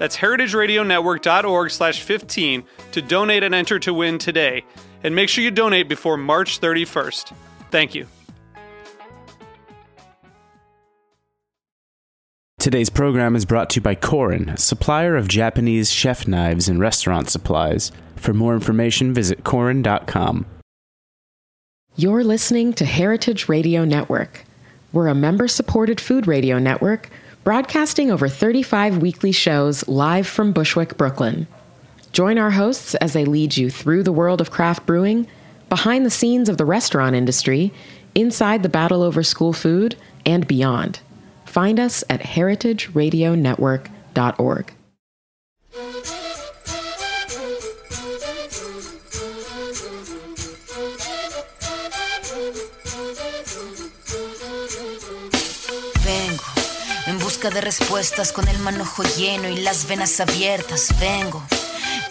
That's heritageradionetwork.org slash 15 to donate and enter to win today. And make sure you donate before March 31st. Thank you. Today's program is brought to you by Korin, supplier of Japanese chef knives and restaurant supplies. For more information, visit korin.com. You're listening to Heritage Radio Network. We're a member supported food radio network broadcasting over 35 weekly shows live from Bushwick, Brooklyn. Join our hosts as they lead you through the world of craft brewing, behind the scenes of the restaurant industry, inside the battle over school food, and beyond. Find us at heritageradionetwork.org. busca de respuestas con el manojo lleno y las venas abiertas. Vengo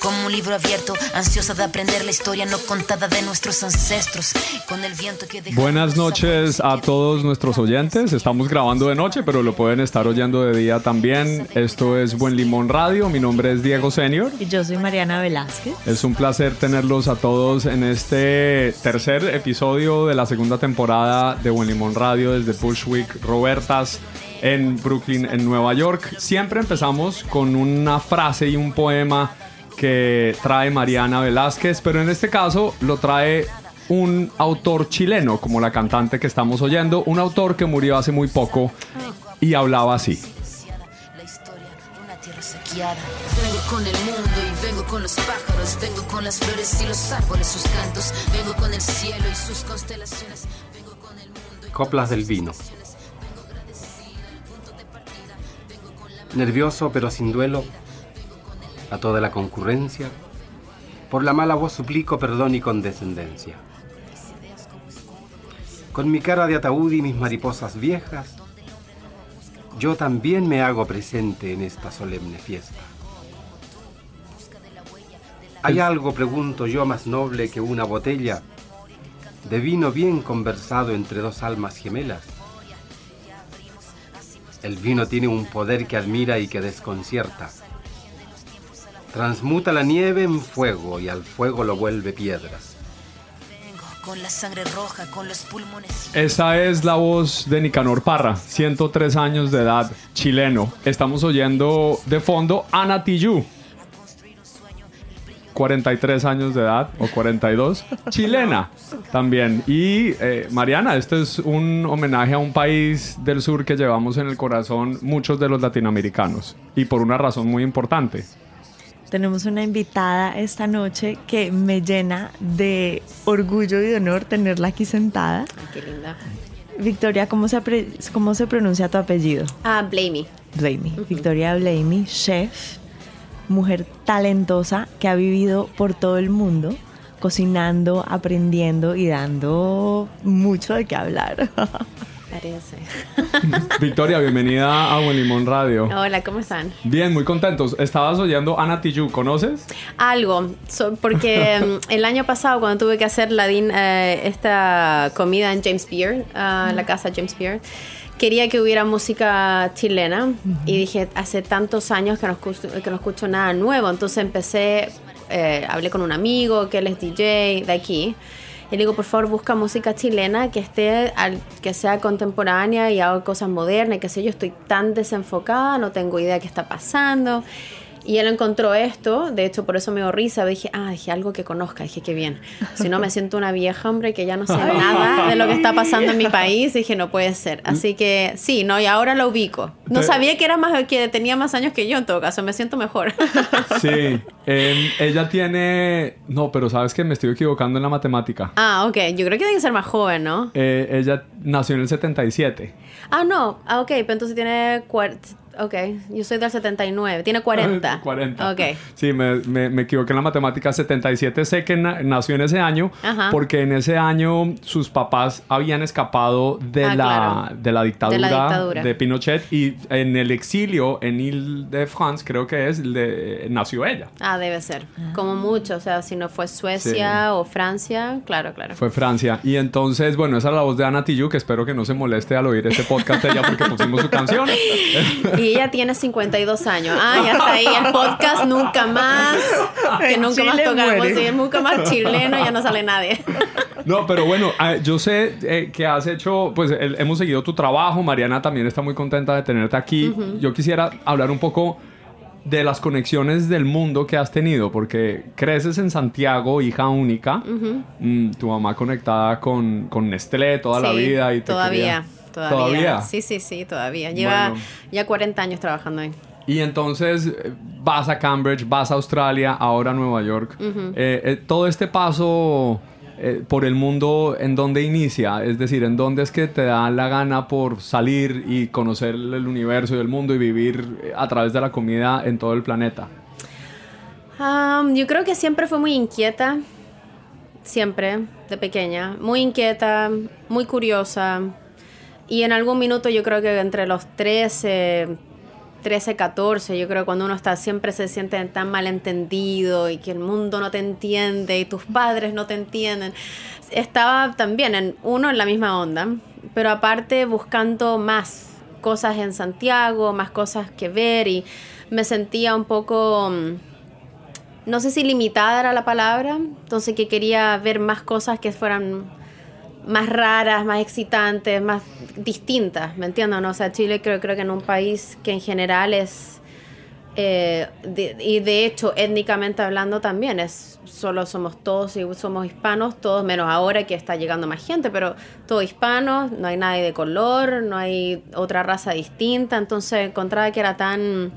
como un libro abierto, ansiosa de aprender la historia no contada de nuestros ancestros. Con el viento que Buenas noches a todos nuestros oyentes. Estamos grabando de noche, pero lo pueden estar oyendo de día también. Esto es Buen Limón Radio. Mi nombre es Diego Senior. Y yo soy Mariana Velázquez. Es un placer tenerlos a todos en este tercer episodio de la segunda temporada de Buen Limón Radio desde Bushwick Robertas en Brooklyn, en Nueva York. Siempre empezamos con una frase y un poema que trae Mariana Velázquez, pero en este caso lo trae un autor chileno, como la cantante que estamos oyendo, un autor que murió hace muy poco y hablaba así. Vengo con el mundo y vengo con los pájaros, vengo con las flores y los árboles, sus cantos, vengo con el cielo y sus constelaciones, vengo con el mundo y Coplas del vino. Nervioso pero sin duelo, a toda la concurrencia, por la mala voz suplico perdón y condescendencia. Con mi cara de ataúd y mis mariposas viejas, yo también me hago presente en esta solemne fiesta. ¿Hay algo, pregunto yo, más noble que una botella de vino bien conversado entre dos almas gemelas? El vino tiene un poder que admira y que desconcierta. Transmuta la nieve en fuego y al fuego lo vuelve piedra. vengo con la sangre roja, con los pulmones. Esa es la voz de Nicanor Parra, 103 años de edad, chileno. Estamos oyendo de fondo Ana Tijoux, 43 años de edad o 42, chilena también. Y eh, Mariana, este es un homenaje a un país del sur que llevamos en el corazón muchos de los latinoamericanos y por una razón muy importante. Tenemos una invitada esta noche que me llena de orgullo y de honor tenerla aquí sentada. Qué linda. Victoria, ¿cómo se, cómo se pronuncia tu apellido? Ah, Blamey. Blamey. Victoria Blamey, chef, mujer talentosa que ha vivido por todo el mundo, cocinando, aprendiendo y dando mucho de qué hablar. Parece. Victoria, bienvenida a Buen Limón Radio. Hola, ¿cómo están? Bien, muy contentos. Estabas oyendo Ana Tijoux, ¿conoces? Algo, so- porque mm, el año pasado cuando tuve que hacer la din- eh, esta comida en James Beard, ah, la casa James Beard, quería que hubiera música chilena y dije, hace tantos años que no escucho, que no escucho nada nuevo, entonces empecé, eh, hablé con un amigo que él es DJ de aquí. Y le digo, por favor, busca música chilena que esté, al- que sea contemporánea y haga cosas modernas, y qué sé yo, estoy tan desenfocada, no tengo idea qué está pasando. Y él encontró esto, de hecho por eso me dio risa, dije, ah, dije algo que conozca, dije qué bien. Si no me siento una vieja, hombre, que ya no sé nada de lo que está pasando en mi país, dije, no puede ser. Así que sí, no, y ahora lo ubico. No sabía que era más que tenía más años que yo en todo caso, me siento mejor. Sí, em, ella tiene... No, pero sabes que me estoy equivocando en la matemática. ah, ok, yo creo que tiene que ser más joven, ¿no? Eh, ella nació en el 77. Ah, no, ah, ok, pero entonces tiene Ok, yo soy del 79, tiene 40. 40. Ok. Sí, me, me, me equivoqué en la matemática. 77 sé que na- nació en ese año Ajá. porque en ese año sus papás habían escapado de, Ah, la, claro. de la dictadura De la dictadura. de Pinochet y en el exilio en Ile-de-France, creo que es, le- nació ella. Ah, debe ser. Como mucho, o sea, si no fue Suecia Sí. o Francia, claro, claro. Fue Francia. Y entonces, bueno, esa es la voz de Ana Tijoux, que espero que no se moleste al oír este podcast de ella porque pusimos su canción. Y ella tiene 52 años. Ah, ya está ahí el podcast nunca más. Que En nunca más tocamos. nunca más chileno, ya no sale nadie. No, pero bueno, ah, yo sé eh, que has hecho, pues el- hemos seguido tu trabajo, Mariana también está muy contenta de tenerte aquí. Yo quisiera hablar un poco de las conexiones del mundo que has tenido, porque creces en Santiago, hija única, Mm, tu mamá conectada con, con Nestlé toda la vida y te todavía, quería- todavía. ¿Todavía? Sí, sí, sí, todavía. Lleva Bueno. ya 40 años trabajando ahí. Y entonces eh, vas a Cambridge, vas a Australia, ahora a Nueva York. Eh, eh, todo este paso eh, por el mundo, ¿en dónde inicia? Es decir, ¿en dónde es que te da la gana por salir y conocer el universo y el mundo y vivir a través de la comida en todo el planeta? Am, yo creo que siempre fue muy inquieta. Siempre, de pequeña. Muy inquieta, muy curiosa. Y en algún minuto yo creo que entre los 13, 13, 14, yo creo que cuando uno está siempre se siente tan malentendido y que el mundo no te entiende y tus padres no te entienden. Estaba también en uno en la misma onda, pero aparte buscando más cosas en Santiago, más cosas que ver y me sentía un poco mm, no sé si limitada era la palabra, entonces que quería ver más cosas que fueran más raras, más excitantes, más distintas, ¿me entiendes? No? O sea, Chile creo, creo que en un país que en general es, eh, y de hecho étnicamente hablando también, es solo somos todos y somos hispanos, todos menos ahora que está llegando más gente, pero todos hispanos, no hay nadie de color, no hay otra raza distinta, entonces encontraba que era tan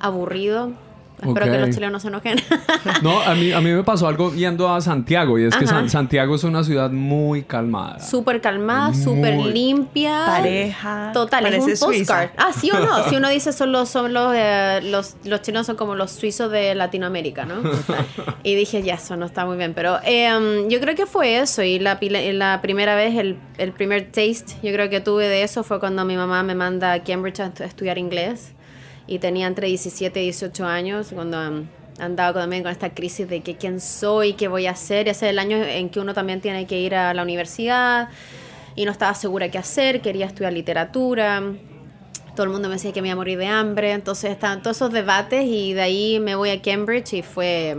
aburrido. Espero que los chilenos no se enojen. No, a mí, a mí me pasó algo yendo a Santiago y es que Ajá. San- Santiago es una ciudad muy calmada. súper calmada, súper limpia. Pareja. Total, es un postcard. Suiza. Ah, sí o no. Si uno dice son los, son los, eh, los, los chinos son como los suizos de Latinoamérica, ¿no? y dije, ya, eso no está muy bien. Pero eh, yo creo que fue eso. Y la, la primera vez, el, el primer taste, yo creo que tuve de eso fue cuando mi mamá me manda a Cambridge a estu- estudiar inglés. Y tenía entre 17 y 18 años cuando um, andaba también con esta crisis de que quién soy, qué voy a hacer. Ese es el año en que uno también tiene que ir a la universidad y no estaba segura qué hacer, quería estudiar literatura. Todo el mundo me decía que me iba a morir de hambre, entonces estaban todos esos debates y de ahí me voy a Cambridge y fue,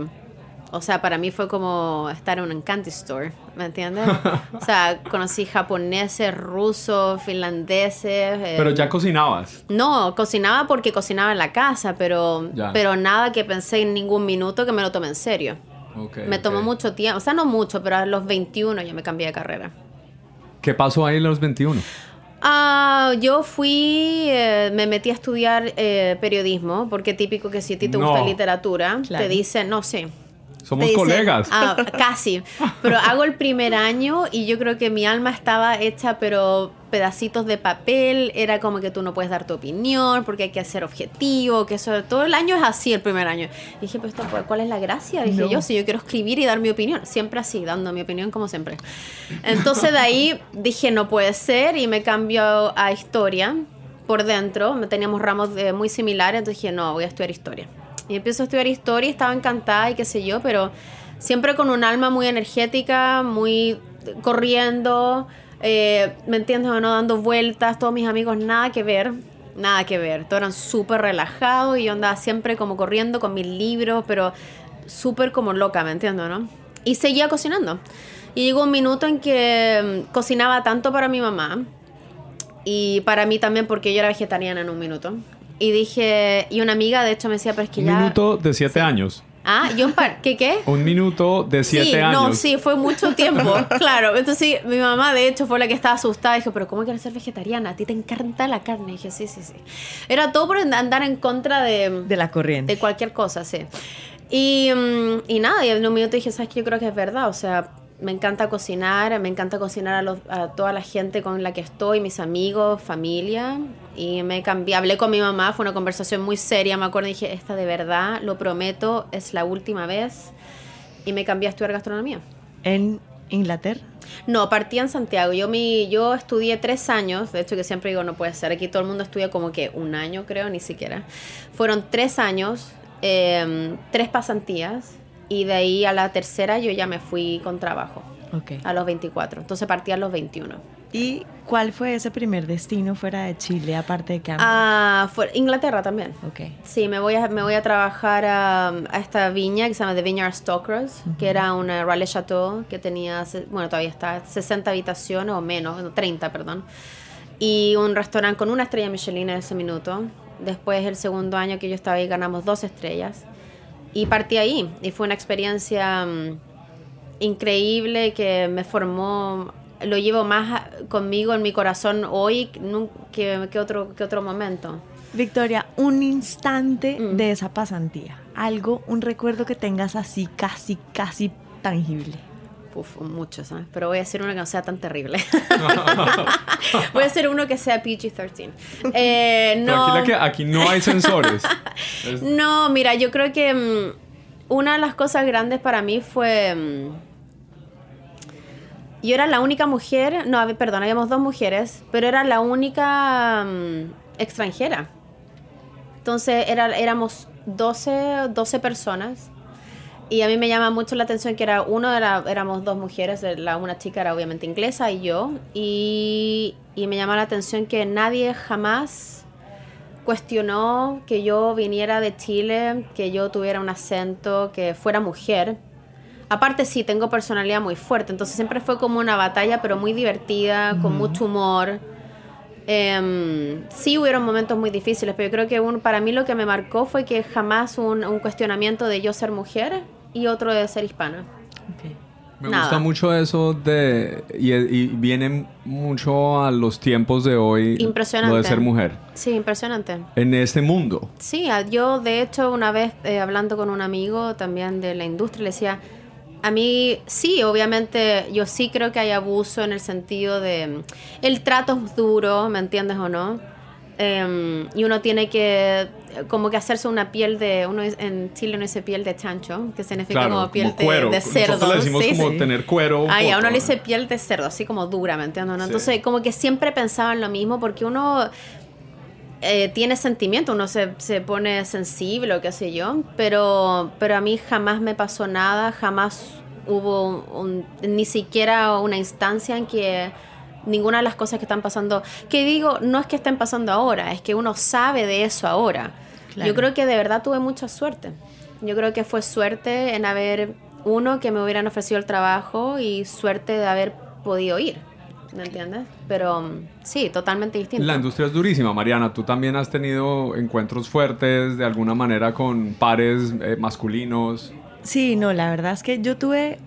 o sea, para mí fue como estar en un candy store, ¿me entiendes? O sea, conocí japoneses, rusos, finlandeses. eh, Pero ya cocinabas. no, cocinaba porque cocinaba en la casa, pero, Ya. pero nada que pensé en ningún minuto que me lo tomé en serio. Ok, me tomó mucho tiempo, o sea, no mucho, pero a los 21 ya me cambié de carrera. ¿Qué pasó ahí a los 21? Ah, yo fui, eh, me metí a estudiar eh, periodismo, porque típico que si a ti te gusta No. literatura, Claro. te dicen, no sé. Somos dicen, colegas. Ah, casi. Pero hago el primer año y yo creo que mi alma estaba hecha, pero pedacitos de papel. Era como que tú no puedes dar tu opinión porque hay que ser objetivo, que eso todo el año es así el primer año. Y dije, pues, ¿cuál es la gracia? Dije No. yo, si yo quiero escribir y dar mi opinión, siempre así, dando mi opinión como siempre. Entonces de ahí dije, no puede ser y me cambio a historia por dentro. Teníamos ramos de- muy similares, entonces dije, no, voy a estudiar historia. Y empiezo a estudiar historia, estaba encantada y qué sé yo, pero siempre con un alma muy energética, muy corriendo, eh, ¿me entiendes o no? Dando vueltas, todos mis amigos, nada que ver, nada que ver. Todos eran súper relajados y yo andaba siempre como corriendo con mis libros, pero súper como loca, ¿me entiendes, no? Y seguía cocinando. Y llegó un minuto en que mm, cocinaba tanto para mi mamá y para mí también porque yo era vegetariana en un minuto. Y dije, y una amiga de hecho me decía, pero es que Un ya... minuto de siete años. Ah, yo un par, ¿qué qué? Un minuto de siete sí, años. no, sí, fue mucho tiempo, claro. Entonces sí, mi mamá de hecho fue la que estaba asustada. Dijo, pero ¿cómo quieres ser vegetariana? A ti te encanta la carne. Y dije, sí, sí, sí. Era todo por andar en contra de, De la corriente. de cualquier cosa, sí. Y, mm, y nada, y en un minuto dije, ¿sabes qué? Yo creo que es verdad. O sea, me encanta cocinar, me encanta cocinar a, los- a toda la gente con la que estoy, mis amigos, familia. Y me cambié, hablé con mi mamá, fue una conversación muy seria, me acuerdo, y dije, esta de verdad, lo prometo, es la última vez. Y me cambié a estudiar gastronomía. En Inglaterra. No, partí en Santiago. Yo, mi, yo estudié tres años, de hecho que siempre digo no puede ser, aquí todo el mundo estudia como que un año creo, ni siquiera. Fueron tres años, eh, tres pasantías, y de ahí a la tercera yo ya me fui con trabajo, Ok. a los 24. Entonces partí a los 21. ¿Y cuál fue ese primer destino fuera de Chile, aparte de Campbell? Ah, fue Inglaterra también. Ok. Sí, me voy a, me voy a trabajar a, a esta viña que se llama The Vineyard Stokers, que era una Raleigh Chateau que tenía, bueno, todavía está, 60 habitaciones o menos, no, 30, perdón. Y un restaurante con una estrella Michelin en ese minuto. Después, el segundo año que yo estaba ahí, ganamos dos estrellas. Y partí ahí. Y fue una experiencia mm, increíble que me formó. Lo llevo más conmigo en mi corazón hoy que, que otro, que otro momento. Victoria, un instante Mm. de esa pasantía. Algo, un recuerdo que tengas así, casi, casi tangible. Uf, muchos, ¿sabes? Pero voy a hacer uno que no sea tan terrible. voy a hacer uno que sea PG-13. Eh, no, Tranquila que aquí no hay sensores. Es- no, mira, yo creo que mm, una de las cosas grandes para mí fue... mm, yo era la única mujer, no, perdón, habíamos dos mujeres, pero era la única mm, extranjera. Entonces era, éramos 12, 12 personas y a mí me llama mucho la atención que era uno era, éramos dos mujeres, la, una chica era obviamente inglesa y yo y, y me llama la atención que nadie jamás cuestionó que yo viniera de Chile, que yo tuviera un acento, que fuera mujer. Aparte sí, tengo personalidad muy fuerte, entonces siempre fue como una batalla, pero muy divertida, con mucho humor. Em, sí hubieron momentos muy difíciles, pero yo creo que un, para mí lo que me marcó fue que jamás un, un cuestionamiento de yo ser mujer y otro de ser hispana. Me Nada. gusta mucho eso de... Y, y viene mucho a los tiempos de hoy. Impresionante. Lo de ser mujer. Sí, impresionante. En este mundo. Sí, yo de hecho una vez eh, hablando con un amigo también de la industria le decía, a mí sí, obviamente yo sí creo que hay abuso en el sentido de mm, el trato es duro, ¿me entiendes o no? Em, y uno tiene que como que hacerse una piel de, uno en Chile uno dice piel de chancho, que significa Claro, como piel como cuero. de, de cerdo. Nosotros le decimos sí, como sí. tener cuero. un Ay, a poco, uno le ¿no? dice piel de cerdo, así como dura, ¿me entiendes? no? Sí. Entonces, como que siempre pensaba en lo mismo, porque uno eh, tiene sentimiento, uno se, se pone sensible o qué sé yo, pero, pero a mí jamás me pasó nada, jamás hubo un- ni siquiera una instancia en que ninguna de las cosas que están pasando, que digo, no es que estén pasando ahora, es que uno sabe de eso ahora. Claro. Yo creo que de verdad tuve mucha suerte. Yo creo que fue suerte en haber, uno, que me hubieran ofrecido el trabajo y suerte de haber podido ir. ¿Me entiendes? Pero mm, sí, totalmente distinto. La industria es durísima, Mariana. Tú también has tenido encuentros fuertes de alguna manera con pares eh, masculinos. Sí, no, la verdad es que yo tuve,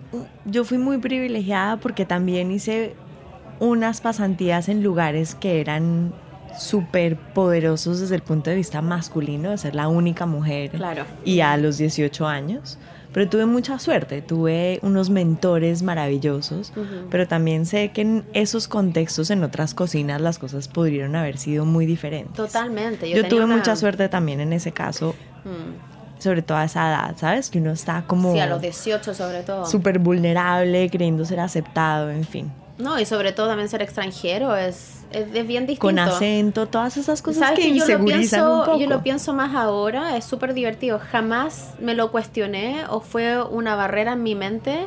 yo fui muy privilegiada porque también hice unas pasantías en lugares que eran súper poderosos desde el punto de vista masculino, de ser la única mujer Claro. y a los 18 años. Pero tuve mucha suerte, tuve unos mentores maravillosos, pero también sé que en esos contextos, en otras cocinas, las cosas podrían haber sido muy diferentes. Totalmente. Yo, Yo, tuve una- mucha suerte también en ese caso, Mm. sobre todo a esa edad, ¿sabes? Que uno está como Sí, a los 18 sobre todo. súper vulnerable, creyendo ser aceptado, en fin. No, y sobre todo también ser extranjero es, es, es bien distinto. Con acento, todas esas cosas ¿Sabes que que yo lo, insegurizan un pienso, poco. yo lo pienso más ahora, es súper divertido. Jamás me lo cuestioné o fue una barrera en mi mente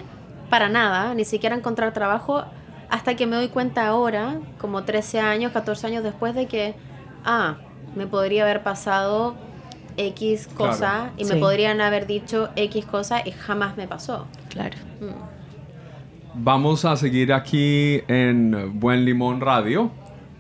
para nada, ni siquiera encontrar trabajo, hasta que me doy cuenta ahora, como 13 años, 14 años después de que, ah, me podría haber pasado X cosa Claro. y me podrían haber dicho X cosa y jamás me pasó. Claro. Vamos a seguir aquí en Buen Limón Radio.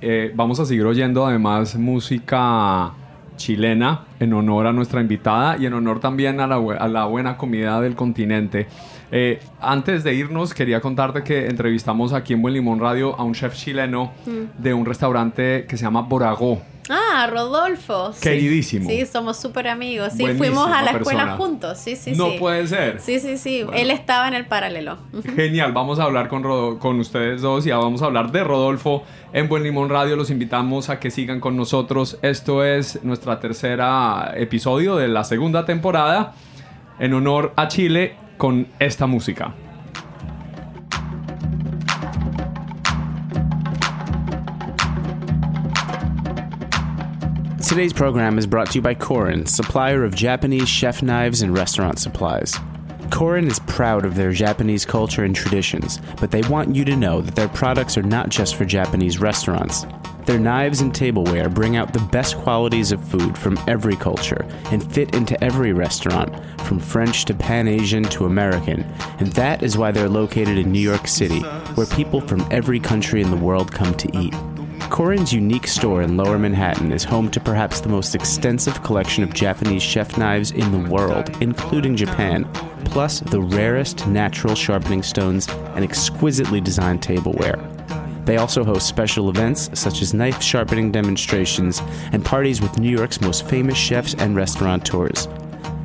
Eh, vamos a seguir oyendo además música chilena, en honor a nuestra invitada y en honor también a la, bu- a la buena comida del continente. Eh, antes de irnos, quería contarte que entrevistamos aquí en Buen Limón Radio a un chef chileno de un restaurante que se llama Boragó. Ah, Rodolfo. sí. Queridísimo. Sí, somos súper amigos. Sí, Buenísima fuimos a la escuela persona. juntos. Sí, sí, no sí. puede ser. Sí, sí, sí. Él estaba en el paralelo. Genial, vamos a hablar con, Rodo- con ustedes dos y ya vamos a hablar de Rodolfo en Buen Limón Radio. Los invitamos a que sigan con nosotros. Esto es nuestra tercera episodio de la segunda temporada en honor a Chile con esta música. Today's program is brought to you by Korin, supplier of Japanese chef knives and restaurant supplies. Korin is proud of their Japanese culture and traditions, but they want you to know that their products are not just for Japanese restaurants. Their knives and tableware bring out the best qualities of food from every culture and fit into every restaurant, from French to Pan Asian to American, and that is why they're located in New York City, where people from every country in the world come to eat. Korin's unique store in Lower Manhattan is home to perhaps the most extensive collection of Japanese chef knives in the world, including Japan, plus the rarest natural sharpening stones and exquisitely designed tableware. They also host special events such as knife sharpening demonstrations and parties with New York's most famous chefs and restaurateurs.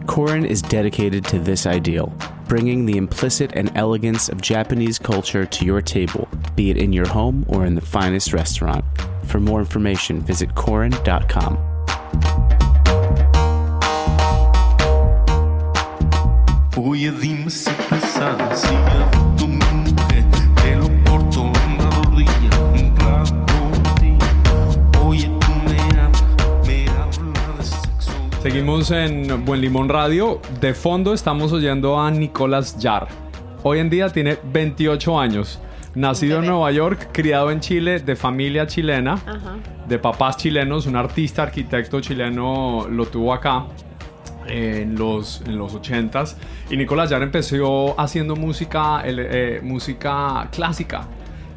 Korin is dedicated to this ideal, bringing the implicit and elegance of Japanese culture to your table, be it in your home or in the finest restaurant. For more information, visit Korin.com. Seguimos en Buen Limón Radio. De fondo estamos oyendo a Nicolás Yar. Hoy en día tiene 28 años. Nacido en. Nueva York, criado en Chile, de familia chilena, Ajá. de papás chilenos, un artista, arquitecto chileno lo tuvo acá en los, en los 80s. Y Nicolás Yar empezó haciendo música, ele- eh, música clásica.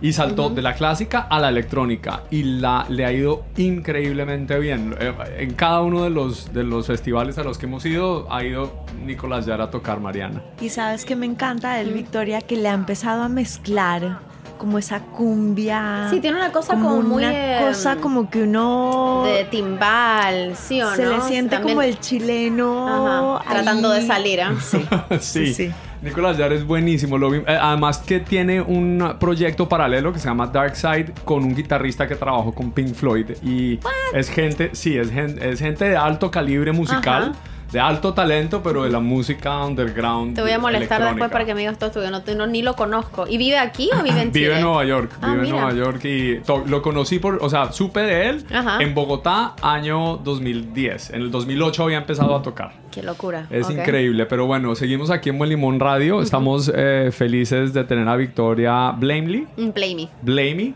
Y saltó de la clásica a la electrónica. Y la, le ha ido increíblemente bien. Eh, En cada uno de los, de los festivales a los que hemos ido, ha ido Nicolás Yar a tocar Mariana. Y sabes que me encanta de él, Victoria, que le ha empezado a mezclar como esa cumbia. Sí, tiene una cosa como muy, Una eh, cosa como que uno. De timbal, ¿sí o no? se le siente También- como el chileno. Ajá, tratando de salir, ¿ah? Sí. sí. Sí, sí. Nicolás Yar es buenísimo. Lo vi- eh, además que tiene un proyecto paralelo que se llama Dark Side con un guitarrista que trabajó con Pink Floyd. Y es gente, sí, es gente, es gente de alto calibre musical, Ajá. de alto talento, pero de la música underground. Te voy a molestar después para que me digas todo esto. Yo no, no- ni lo conozco. ¿Y vive aquí o vive en Chile? Vive en Nueva York, Ah, vive en mira. Nueva York y lo conocí por, o sea, supe de él Ajá. en Bogotá año 2010. En el 2008 había empezado a tocar. Qué locura. Es increíble, pero bueno, seguimos aquí en Buen Limón Radio. Estamos eh, felices de tener a Victoria Blamely. Mm, Play me. Blamey,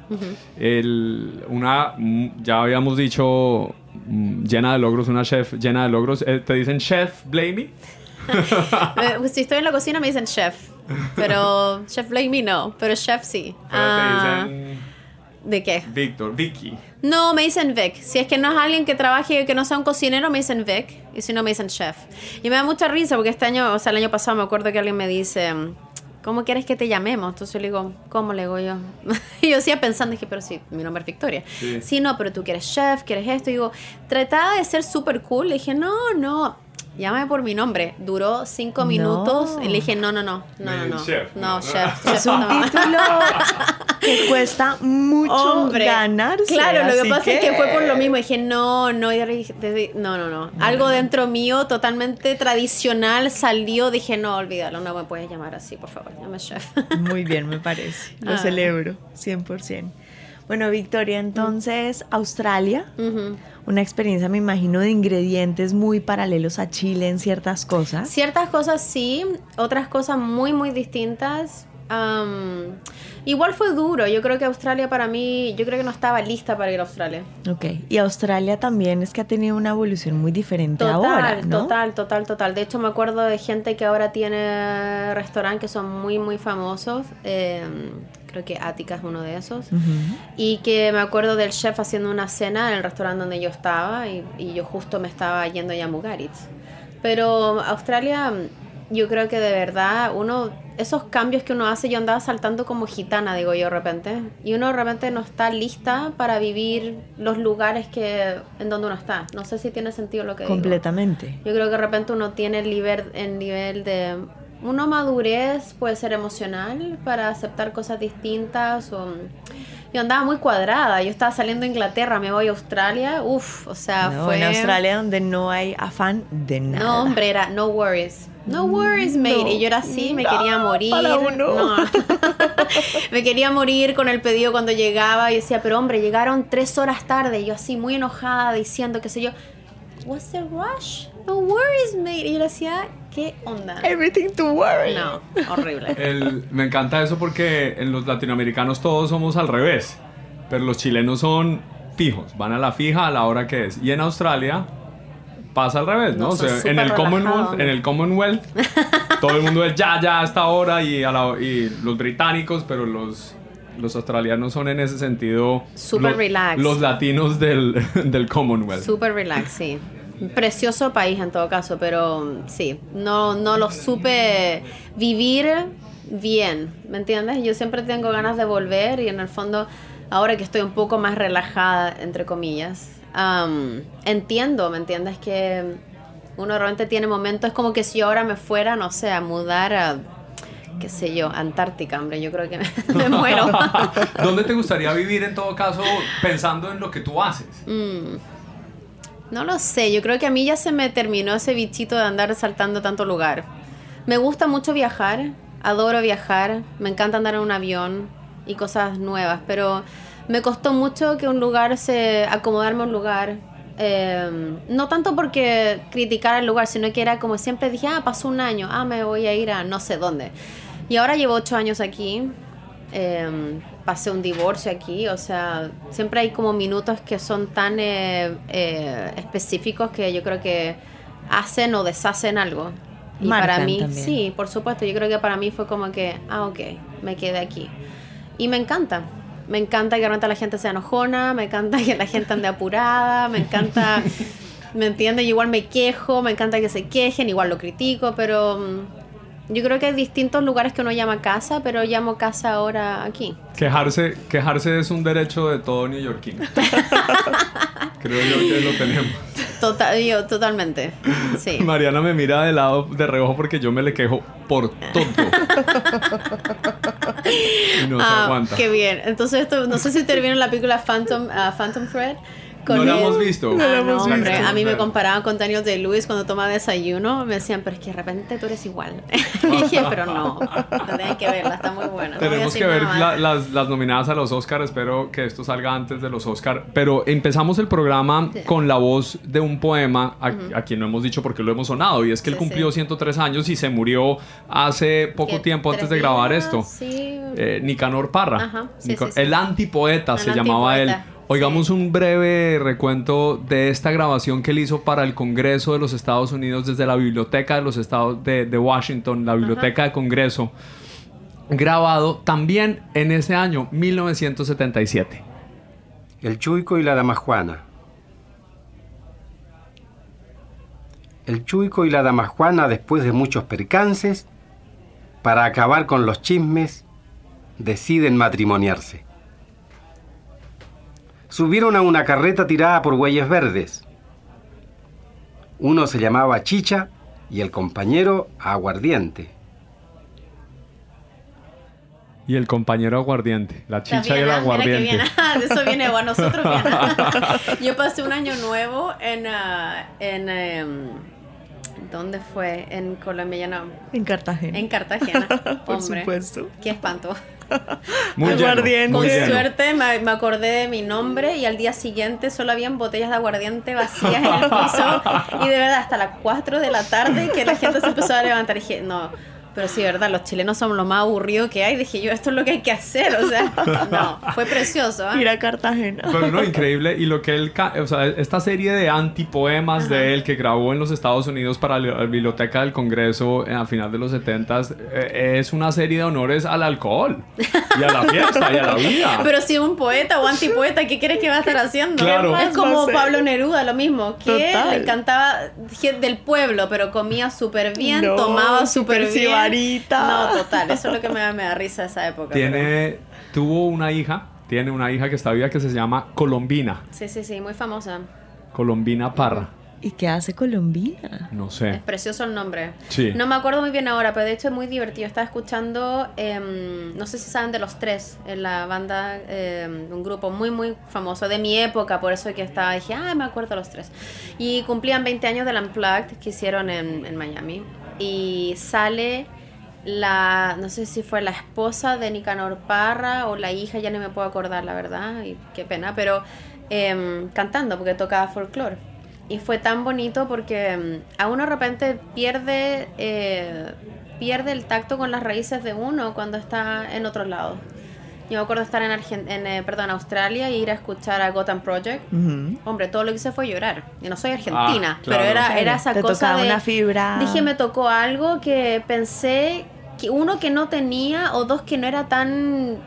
el- una, mm, ya habíamos dicho, mm, llena de logros, una chef llena de logros. Eh, ¿Te dicen chef Blamey? Eh, pues, si estoy en la cocina me dicen chef. Pero chef Blake me no. Pero chef sí. Pero te dicen ¿De qué? Víctor, Vicky. No, me dicen Vic. Si es que no es alguien que trabaje, que no sea un cocinero, me dicen Vic. Y si no, me dicen chef. Y me da mucha risa porque este año, o sea, el año pasado me acuerdo que alguien me dice, ¿cómo quieres que te llamemos? Entonces yo le digo, ¿cómo le digo yo? y yo decía pensando, dije, pero sí, mi nombre es Victoria. Sí. Sí, no, pero tú quieres chef, quieres esto. Y digo, trataba de ser súper cool. Le dije, no, no. Llámame por mi nombre. Duró cinco No. minutos y le dije, no, no, no, no, no, no, chef, no, no. chef, chef, Es un no. título que cuesta mucho Hombre, ganarse. Claro, lo que pasa es que fue por lo mismo. Dije, no, no, no, no, no. Algo dentro mío totalmente tradicional salió. Dije, no, olvídalo, no me puedes llamar así, por favor, llame chef. Muy bien, me parece. Lo Ah. celebro, 100%. Bueno, Victoria, entonces, Australia, una experiencia, me imagino, de ingredientes muy paralelos a Chile en ciertas cosas. Ciertas cosas sí, otras cosas muy, muy distintas. Am, igual fue duro. Yo creo que Australia para mí, yo creo que no estaba lista para ir a Australia. Ok. Y Australia también es que ha tenido una evolución muy diferente Total, ahora, ¿no? total, total, total. De hecho, me acuerdo de gente que ahora tiene restaurantes que son muy, muy famosos. Eh, creo que Attica es uno de esos. Y que me acuerdo del chef haciendo una cena en el restaurante donde yo estaba y, y yo justo me estaba yendo ya a Mugaritz. Pero Australia, yo creo que de verdad, uno, esos cambios que uno hace, yo andaba saltando como gitana, digo yo de repente. Y uno de repente no está lista para vivir los lugares que, en donde uno está. No sé si tiene sentido lo que digo. Completamente. Yo creo que de repente uno tiene el nivel, el nivel de... Una madurez puede ser emocional para aceptar cosas distintas o... Yo andaba muy cuadrada, yo estaba saliendo de Inglaterra, me voy a Australia, uff, o sea, No, fue... En Australia donde no hay afán de nada. No, hombre, era no worries. No worries, mate. y yo era así, me quería morir. para uno. No. me quería morir con el pedido cuando llegaba. Y decía, pero hombre, llegaron tres horas tarde. Y yo así, muy enojada, diciendo, qué sé yo, what's the rush? No worries, mate. Y yo le decía, ¿qué onda? Everything to worry. No, horrible. El- me encanta eso porque en los latinoamericanos todos somos al revés, pero los chilenos son fijos, van a la fija a la hora que es. Y en Australia pasa al revés, ¿no? No, o sea, son en el Commonwealth, en el Commonwealth, todo el mundo es ya, ya a esta hora y, a la- y los británicos, pero los los australianos son en ese sentido Súper los, relax. los latinos del, del Commonwealth. Súper relax, sí. Precioso país en todo caso, pero sí, no, no lo supe vivir bien, ¿me entiendes? Yo siempre tengo ganas de volver y en el fondo, ahora que estoy un poco más relajada, entre comillas, entiendo, ¿me entiendes? Que uno realmente tiene momentos, es como que si yo ahora me fuera, no sé, a mudar a, qué sé yo, Antártica, hombre, yo creo que me, me muero. ¿Dónde te gustaría vivir en todo caso pensando en lo que tú haces? Mm. No lo sé, yo creo que a mí ya se me terminó ese bichito de andar saltando tanto lugar. Me gusta mucho viajar, adoro viajar, me encanta andar en un avión y cosas nuevas, pero me costó mucho que un lugar se acomodarme a un lugar. eh, no tanto porque criticara el lugar, sino que era como siempre dije, ah, pasó un año, ah, me voy a ir a no sé dónde. Y ahora llevo ocho años aquí, eh, pasé un divorcio aquí, o sea, siempre hay como minutos que son tan eh, eh, específicos que yo creo que hacen o deshacen algo. Y para mí, también. sí, por supuesto, yo creo que para mí fue como que, ah, ok, me quedé aquí. Y me encanta. Me encanta que realmente la gente sea enojona, me encanta que la gente ande apurada, me encanta, ¿me entiendes? Yo igual me quejo, me encanta que se quejen, igual lo critico, pero mm, yo creo que hay distintos lugares que uno llama casa, pero llamo casa ahora aquí. Quejarse, quejarse es un derecho de todo neoyorquino. Creo yo que lo tenemos. Total, yo, totalmente. Sí. Mariana me mira de lado de reojo porque yo me le quejo por todo. y no se Ah, aguanta. qué bien. Entonces, esto, no sé si te vieron la película Phantom, ah, Phantom Thread. No la el- hemos visto. Ah, No no, hemos hombre, visto. a mí me comparaban con Daniel de Lewis cuando tomaba desayuno. Me decían, pero es que de repente tú eres igual. y dije, pero no, no tienen que verla, está muy buena. Tenemos que ver la- las, las nominadas a los Oscars. Espero que esto salga antes de los Oscars. Pero empezamos el programa Sí. con la voz de un poema a, a quien no hemos dicho porque lo hemos sonado. Y es que él Sí, cumplió sí. 103 años y se murió hace poco ¿Qué, tiempo antes de grabar días? esto. Sí. Eh, Nicanor Parra. Ajá, sí, Nico- sí, sí. El antipoeta El se llamaba él. Oigamos un breve recuento de esta grabación que él hizo para el Congreso de los Estados Unidos desde la Biblioteca de los Estados de, de Washington, la Biblioteca de Congreso, grabado también en ese año 1977. El Chuico y la Dama Juana. El Chuico y la Dama Juana, después de muchos percances, para acabar con los chismes, deciden matrimoniarse. Subieron a una carreta tirada por bueyes verdes. Uno se llamaba Chicha y el compañero Aguardiente. Y el compañero aguardiente, la chicha y el mira que aguardiente. bien. Ah, de eso viene a nosotros bien. Yo pasé un año nuevo en ah, en em, ¿dónde fue? En Colombia, ya no, En Cartagena. en Cartagena. Por Hombre, supuesto. Qué espanto. Muy Aguardiente. muy Con lleno. suerte me, me acordé de mi nombre y al día siguiente solo habían botellas de aguardiente vacías en el piso y de verdad hasta las 4 de la tarde que la gente se empezó a levantar y dije, no, Pero sí, verdad, los chilenos somos lo más aburrido que hay. Dije yo, esto es lo que hay que hacer. O sea, no, fue precioso. ¿ah? Ir a Cartagena. Pero no, increíble. Y lo que él, o sea, esta serie de antipoemas de él que grabó en los Estados Unidos para la Biblioteca del Congreso eh, a final de los 70 es una serie de honores al alcohol y a la fiesta y a la vida. Pero si un poeta o antipoeta, ¿qué crees que va a estar haciendo? Claro. Es ¿Qué más como? Pablo Neruda, lo mismo. Que Total. le encantaba gente del pueblo, pero comía súper bien, No, tomaba súper súper bien. Sibarita. No, total, eso es lo que me, da- me da risa esa época. pero- Tiene, tuvo una hija, tiene una hija que está viva que se llama Colombina, Sí, sí, sí, muy famosa. Colombina Parra. ¿Y qué hace Colombina? No Es sé. precioso el nombre. Sí. No me acuerdo muy bien ahora, pero de hecho es muy divertido. Estaba escuchando, em, no sé si saben de los tres, en la banda, em, un grupo muy, muy famoso de mi época, por eso que estaba, dije, ah, me acuerdo de los tres. Y cumplían 20 años del Unplugged que hicieron en, en Miami. Y sale la, no sé si fue la esposa de Nicanor Parra o la hija, ya no me puedo acordar, la verdad, y qué pena, pero em, cantando, porque tocaba folclore. Y fue tan bonito porque em, a uno de repente pierde, eh, pierde el tacto con las raíces de uno cuando está en otro lado. Yo me acuerdo estar en, Argen- en eh, perdón, Australia e ir a escuchar a Gotham Project. Hombre, todo lo que hice fue llorar. Yo no soy argentina, Ah, claro. pero era, era esa te cosa tocaba de... una fibra. Dije, me tocó algo que pensé que uno que no tenía o dos que no era tan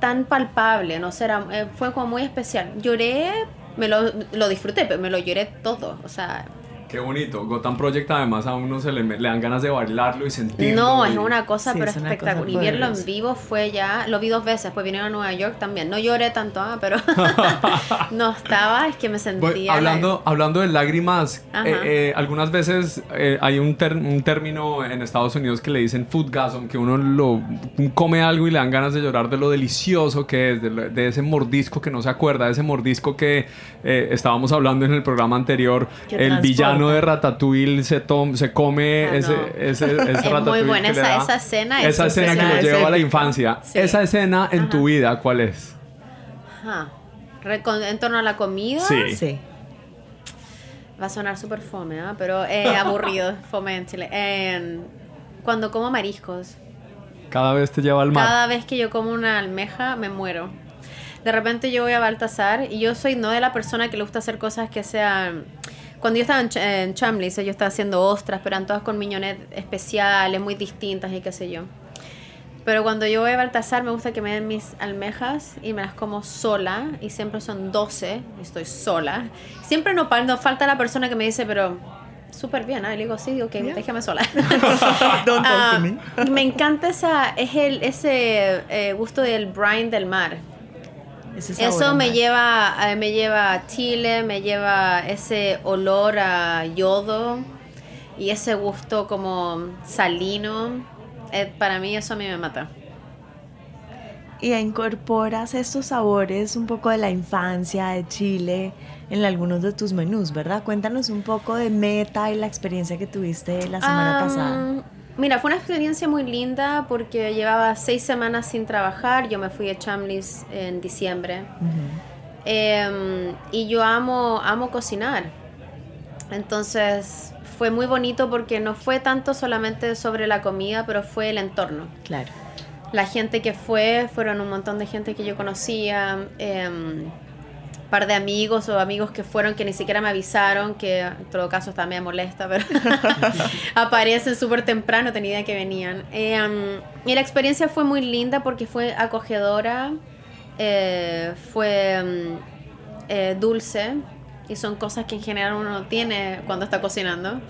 tan palpable, no sé, era- eh, fue como muy especial. Lloré, me lo, lo disfruté, pero me lo lloré todo, o sea, Qué bonito. Gotham Project además a uno se le, le dan ganas de bailarlo y sentirlo. no, y- es una cosa Sí, pero es espectacular. cosa Y verlo en vivo fue ya, lo vi dos veces, pues vinieron a Nueva York también. No lloré tanto, ah, pero no estaba, es que me sentía... Voy- la- hablando, hablando de lágrimas, eh, eh, algunas veces eh, hay un, ter- un término en Estados Unidos que le dicen foodgasm, que uno lo come algo y le dan ganas de llorar de lo delicioso que es, de, lo- de ese mordisco que no se acuerda, de ese mordisco que eh, estábamos hablando en el programa anterior. Que el transporta. Villano de Ratatouille se, tom- se come Ah, ese, no. ese, ese Es muy buena que le esa- da- esa escena es Esa escena que lo lleva a la infancia. Sí. Esa escena en tu vida, ¿cuál es? Ajá. En torno a la comida. Sí. Sí. Va a sonar súper fome, ¿ah? pero eh, aburrido, fome en Chile. En- cuando como mariscos, Cada vez te lleva al mar. cada vez que yo como una almeja me muero. De repente yo voy a Baltasar y yo soy no de la persona que le gusta hacer cosas que sean... Cuando yo estaba en, Ch- en Chambliss, yo estaba haciendo ostras, pero eran todas con miñones especiales, muy distintas y qué sé yo. Pero cuando yo voy a Baltasar me gusta que me den mis almejas y me las como sola y siempre son 12 y estoy sola. Siempre no, no falta la persona que me dice, pero súper bien, ¿ah? Y le digo, sí, ok, déjame sola. Don't talk Ah, to me. me encanta esa, es el, ese eh, gusto del brine del mar. Eso me lleva, eh, me lleva a Chile, me lleva ese olor a yodo y ese gusto como salino. Eh, para mí eso a mí me mata. Y incorporas estos sabores un poco de la infancia de Chile en algunos de tus menús, ¿verdad? Cuéntanos un poco de Meta y la experiencia que tuviste la semana pasada. Mira, fue una experiencia muy linda porque llevaba seis semanas sin trabajar. Yo me fui a Chambliss en diciembre. Em, y yo amo, amo cocinar. Entonces fue muy bonito porque no fue tanto solamente sobre la comida, pero fue el entorno. Claro. La gente que fue, fueron un montón de gente que yo conocía, em, par de amigos o amigos que fueron que ni siquiera me avisaron, que en todo caso está me molesta, pero aparecen súper temprano, tenía que venían. Em, y la experiencia fue muy linda porque fue acogedora, eh, fue em, eh, dulce, y son cosas que en general uno no tiene cuando está cocinando.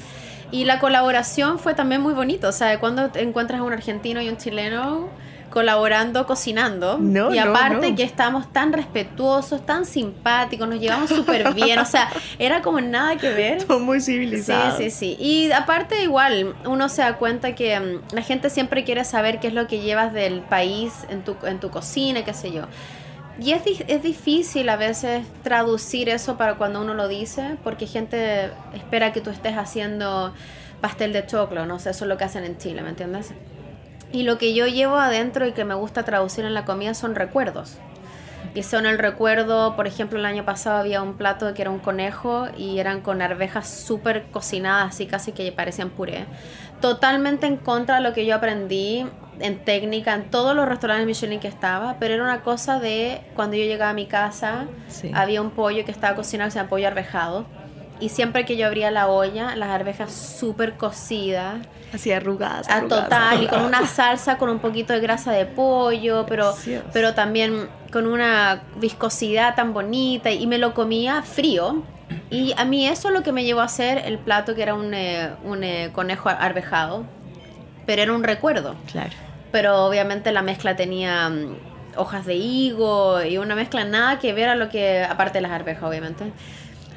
Y la colaboración fue también muy bonito, o sea, cuando encuentras a un argentino y un chileno colaborando, cocinando. No, y aparte no. que estábamos tan respetuosos, tan simpáticos, nos llevamos súper bien, o sea, era como nada que ver. Son muy Sí, civilizados. sí, sí. Y aparte igual, uno se da cuenta que mm, la gente siempre quiere saber qué es lo que llevas del país en tu, en tu cocina, qué sé yo. Y es, di- es difícil a veces traducir eso para cuando uno lo dice, porque gente espera que tú estés haciendo pastel de choclo, no sé, eso es lo que hacen en Chile, ¿me entiendes? Y lo que yo llevo adentro y que me gusta traducir en la comida son recuerdos. Hicieron el recuerdo, por ejemplo, el año pasado había un plato que era un conejo y eran con arvejas súper cocinadas, así casi que parecían puré. Totalmente en contra de lo que yo aprendí en técnica en todos los restaurantes Michelin que estaba, pero era una cosa de cuando yo llegaba a mi casa, Sí. había un pollo que estaba cocinado, se llama pollo arvejado. Y siempre que yo abría la olla, las arvejas súper cocidas, Así arrugadas. a arrugadas, total, y con una salsa con un poquito de grasa de pollo, pero, Delicioso. pero también con una viscosidad tan bonita, y me lo comía frío. Y a mí eso es lo que me llevó a hacer el plato, que era un, eh, un eh, conejo arvejado, pero era un recuerdo. Claro. Pero obviamente la mezcla tenía mm, hojas de higo y una mezcla nada que ver a lo que, aparte de las arvejas obviamente,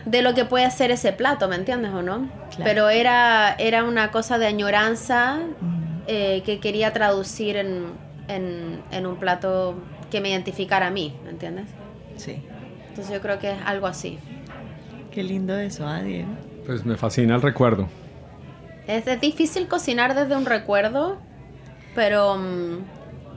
de lo que puede ser ese plato, ¿me entiendes o no? Claro. Pero era, era una cosa de añoranza eh, que quería traducir en, en, en un plato que me identificara a mí, ¿me entiendes? Sí. Entonces yo creo que es algo así. Qué lindo eso, ¿ah, Diego? Pues me fascina el recuerdo. Es, es difícil cocinar desde un recuerdo, pero mm,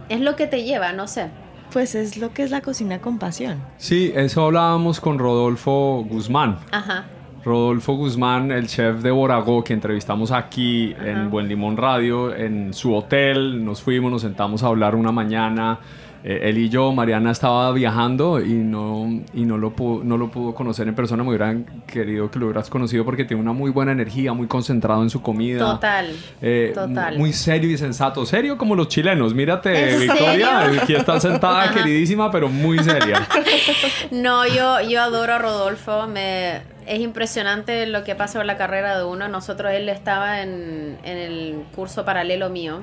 es lo que te lleva, no sé. Pues es lo que es la cocina con pasión. Sí, eso hablábamos con Rodolfo Guzmán. Ajá. Rodolfo Guzmán, el chef de Boragó, que entrevistamos aquí Ajá. en Buen Limón Radio, en su hotel. Nos fuimos, nos sentamos a hablar una mañana. Eh, él y yo, Mariana estaba viajando y no, y no, lo pudo, no lo pudo conocer en persona. Me hubieran querido que lo hubieras conocido porque tiene una muy buena energía, muy concentrado en su comida. Total. Eh, Total. Muy serio y sensato. Serio como los chilenos. Mírate, ¿En Victoria. serio? Aquí está sentada, Ajá. queridísima, pero muy seria. No, yo, yo adoro a Rodolfo. Me, es impresionante lo que pasa con la carrera de uno. Nosotros, él estaba en, en el curso paralelo mío.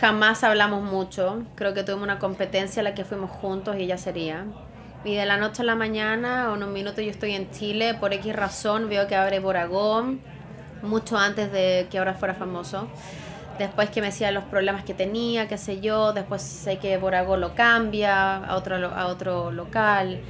Jamás hablamos mucho. Creo que tuvimos una competencia a la que fuimos juntos y ella sería. Y de la noche a la mañana, en un minuto yo estoy en Chile, por X razón veo que abre Boragón, mucho antes de que ahora fuera famoso. Después que me decía los problemas que tenía, qué sé yo. Después sé que Boragó lo cambia a otro, a otro local.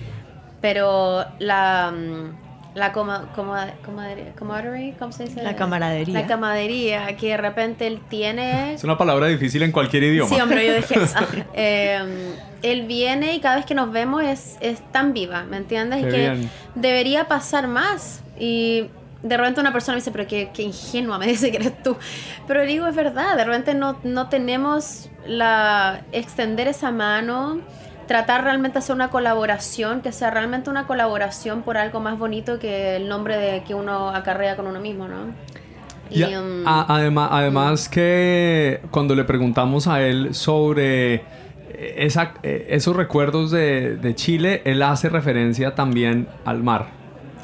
Pero la, mm, la coma, coma- camaraderie, ¿cómo se dice? La camaradería. La camaradería que de repente él tiene Es una palabra difícil en cualquier idioma. Sí, hombre, yo dije, ah, eh, él viene y cada vez que nos vemos es, es tan viva, ¿me entiendes? Qué y que bien. debería pasar más. Y de repente una persona me dice, pero qué, qué ingenua me dice que eres tú. Pero digo, es verdad, de repente no, no tenemos la extender esa mano, tratar realmente de hacer una colaboración, que sea realmente una colaboración por algo más bonito que el nombre de que uno acarrea con uno mismo, ¿no? Y um, además, además que cuando le preguntamos a él sobre esa- eh, esos recuerdos de, de Chile, él hace referencia también al mar.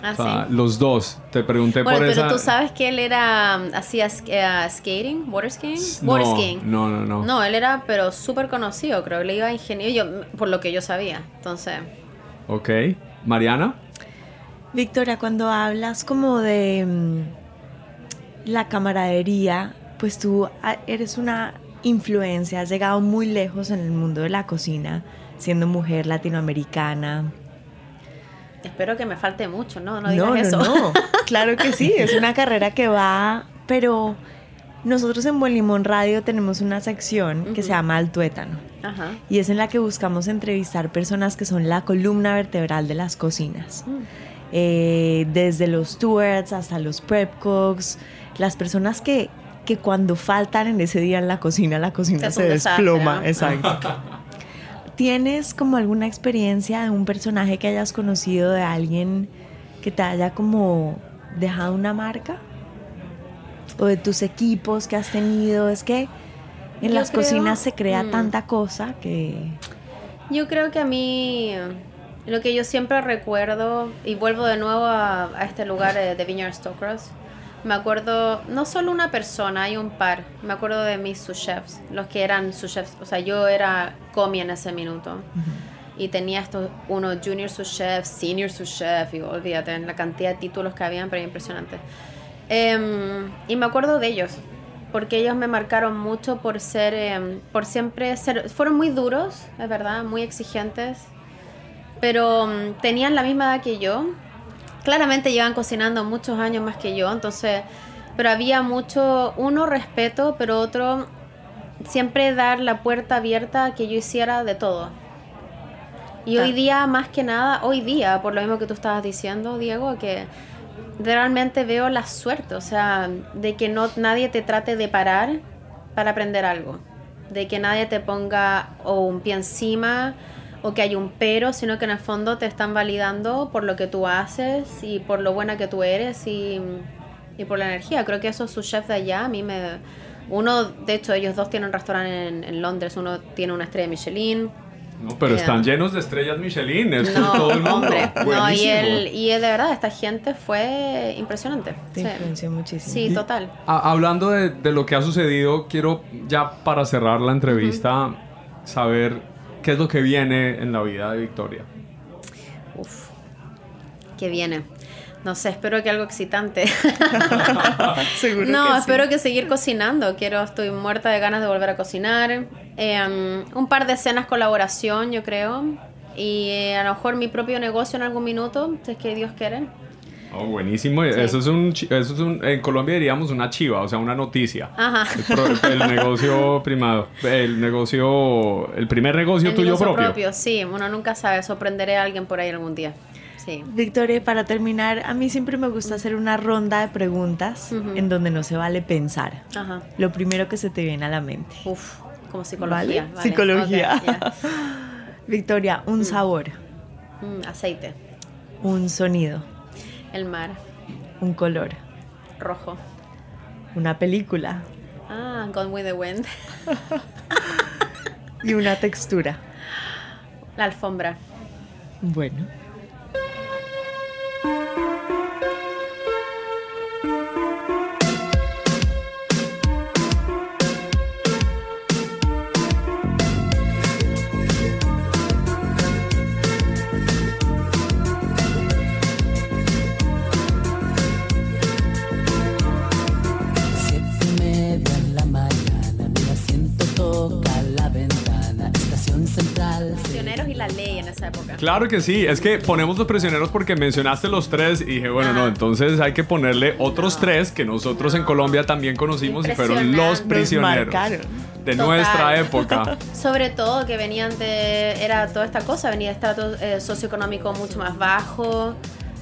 Ah, O sea, sí. los dos. Te pregunté Bueno, por pero esa... tú sabes que él era um, hacía sk- eh, skating, water skiing, No, water skiing. no, no, no. No, él era pero súper conocido, creo que le iba a ingeniero, yo, por lo que yo sabía. Entonces, Ok. Mariana. Victoria, cuando hablas como de mm, la camaradería, pues tú ah, eres una influencia, has llegado muy lejos en el mundo de la cocina, siendo mujer latinoamericana. Espero que me falte mucho, ¿no? No digas eso. no. Claro que sí, es una carrera que va, pero nosotros en Buen Limón Radio tenemos una sección que se llama Al Tuétano. Ajá. Y es en la que buscamos entrevistar personas que son la columna vertebral de las cocinas. Mm. Eh, desde los stewards hasta los prep cooks, las personas que, que cuando faltan en ese día en la cocina, la cocina Es se desastre, desploma. ¿no? Exacto. ¿Tienes como alguna experiencia de un personaje que hayas conocido, de alguien que te haya como dejado una marca? ¿O de tus equipos que has tenido? Es que en Yo las creo- cocinas se crea mm. tanta cosa que... Yo creo que a mí lo que yo siempre recuerdo, y vuelvo de nuevo a, a este lugar de, de Vineyard Stokers, me acuerdo, no solo una persona, hay un par, me acuerdo de mis sous chefs, los que eran sous chefs, o sea, yo era comi en ese minuto. Y tenía estos, unos junior sous chef, senior sous chef, y olvídate, la cantidad de títulos que habían, pero impresionante. Em, y me acuerdo de ellos, porque ellos me marcaron mucho por ser, em, por siempre ser, fueron muy duros, es verdad, muy exigentes, pero em, tenían la misma edad que yo. Claramente llevan cocinando muchos años más que yo, entonces, pero había mucho, uno, respeto, pero otro, siempre dar la puerta abierta a que yo hiciera de todo. Y hoy día, más que nada, hoy día, por lo mismo que tú estabas diciendo, Diego, que realmente veo la suerte, o sea, de que no nadie te trate de parar para aprender algo, de que nadie te ponga o un pie encima o que hay un pero, sino que en el fondo te están validando por lo que tú haces y por lo buena que tú eres y, y por la energía. Creo que eso su chef de allá a mí me... Uno, de hecho, ellos dos tienen un restaurante en, en Londres, uno tiene una estrella Michelin, No, pero Eh, están llenos de estrellas Michelin, es no, todo el mundo. hombre, no, y, el, y de verdad, esta gente fue impresionante. Te Sí. influenció muchísimo. Sí, total. A- hablando de, de lo que ha sucedido, quiero ya para cerrar la entrevista saber qué es lo que viene en la vida de Victoria. Uf, que viene. No sé, espero que algo excitante. Seguro no, que sí. espero que seguir cocinando. Quiero, estoy muerta de ganas de volver a cocinar. Eh, un par de escenas colaboración, yo creo. Y eh, a lo mejor mi propio negocio en algún minuto, si es que Dios quiere. Oh, buenísimo. Eso es un, eso es un, en Colombia diríamos una chiva, o sea, una noticia. Ajá. El, el negocio primado, el negocio, el primer negocio El tuyo negocio propio. sí. Uno nunca sabe, sorprenderé a alguien por ahí algún día. Sí. Victoria, para terminar, a mí siempre me gusta hacer una ronda de preguntas Ujú. en donde no se vale pensar. Ajá. Lo primero que se te viene a la mente. Uf, como psicología. ¿Vale? vale. Psicología. Ok, ya. Victoria, un sabor, Mm, aceite. un sonido, El mar. un color, Rojo. una película Ah, Gone with the Wind. y una textura. La alfombra. Bueno. Claro que sí, es que ponemos los prisioneros porque mencionaste los tres y dije, bueno, no, entonces hay que ponerle otros tres que nosotros en Colombia también conocimos y fueron los prisioneros de Total. nuestra época. Sobre todo que venían de. Era toda esta cosa, venía de estrato eh, socioeconómico mucho más bajo.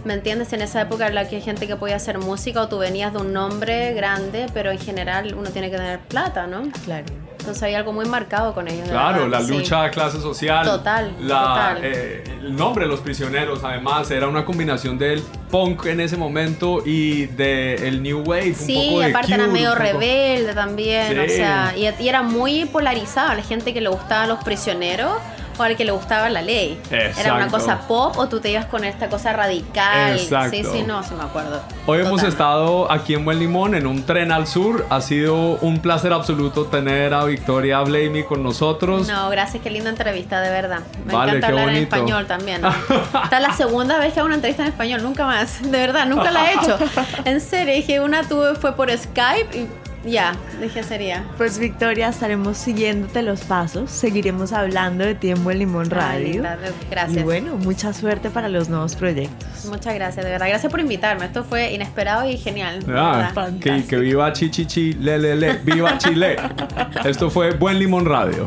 ¿Me entiendes? En esa época en la que hay gente que podía hacer música o tú venías de un nombre grande, pero en general uno tiene que tener plata, ¿no? Claro. Entonces hay algo muy marcado con ellos. de Claro, la sí. lucha de clase social. Total, la, total. eh, el nombre de los prisioneros, además, era una combinación del punk en ese momento y del new wave. un Sí, poco de aparte era medio poco- rebelde también, o Sí. sea, y, y era muy polarizado, la gente que le gustaban los prisioneros o al que le gustaba la ley. Era una cosa pop o tú te ibas con esta cosa radical. Exacto. Sí, sí, no, sí me acuerdo. Hoy hemos estado aquí en Buen Limón en un tren al sur. Ha sido un placer absoluto tener a Victoria Blamey con nosotros. No, gracias, qué linda entrevista, de verdad. Me Vale, encanta hablar en español también. ¿no? Esta es la segunda vez que hago una entrevista en español, nunca más. De verdad, nunca la he hecho. En serio, dije, una tuve fue por Skype y ya, dije sería. Pues Victoria, estaremos siguiéndote los pasos, seguiremos hablando de ti en Limón Ay, Radio. Gracias. Y bueno, mucha suerte para los nuevos proyectos. Muchas gracias, de verdad. Gracias por invitarme. Esto fue inesperado y genial. Ah, que, que viva Chichichi, le, le, le, viva Chile. Esto fue Buen Limón Radio.